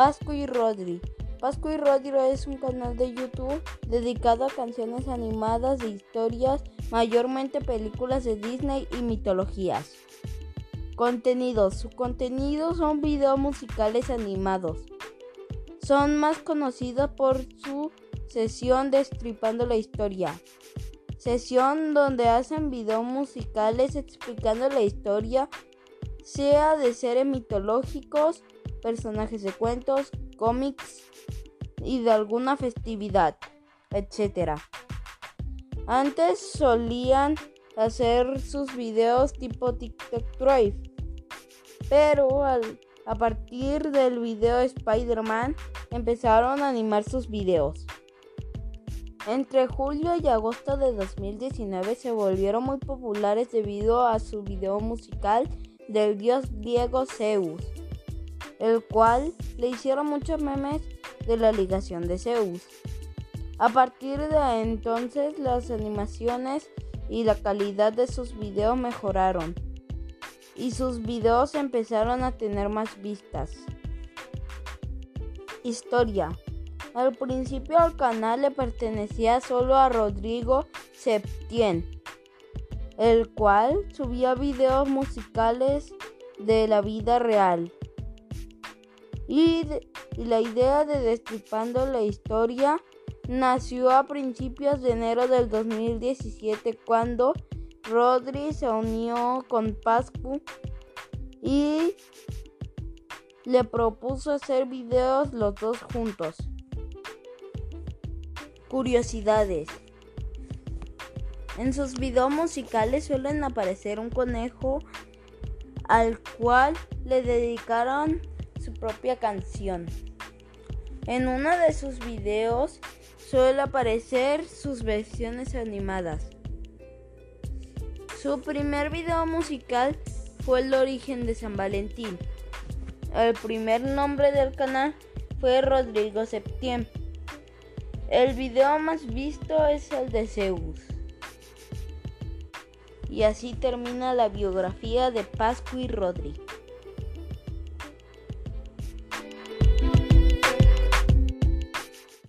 Pascu y Rodri. Pascu y Rodri es un canal de YouTube dedicado a canciones animadas de historias, mayormente películas de Disney y mitologías. Contenidos. Su contenido son videos musicales animados. Son más conocidos por su sesión Destripando la Historia. Sesión donde hacen videos musicales explicando la historia, sea de seres mitológicos, personajes de cuentos, cómics y de alguna festividad, etc. Antes solían hacer sus videos tipo TikTok Drive, pero a partir del video Spider-Man empezaron a animar sus videos. Entre julio y agosto de 2019 se volvieron muy populares debido a su video musical del dios griego Zeus el cual le hicieron muchos memes de la ligación de Zeus. A partir de entonces las animaciones y la calidad de sus videos mejoraron y sus videos empezaron a tener más vistas. Historia. Al principio el canal le pertenecía solo a Rodrigo Septien, el cual subía videos musicales de la vida real. Y, la idea de Destripando la Historia nació a principios de enero del 2017 cuando Rodri se unió con Pascu y le propuso hacer videos los dos juntos. Curiosidades. En sus videos musicales suelen aparecer un conejo al cual le dedicaron propia canción. En uno de sus videos suele aparecer sus versiones animadas. Su primer video musical fue El origen de San Valentín. El primer nombre del canal fue Rodrigo Septién. El video más visto es el de Zeus. Y así termina la biografía de Pascu y Rodrigo.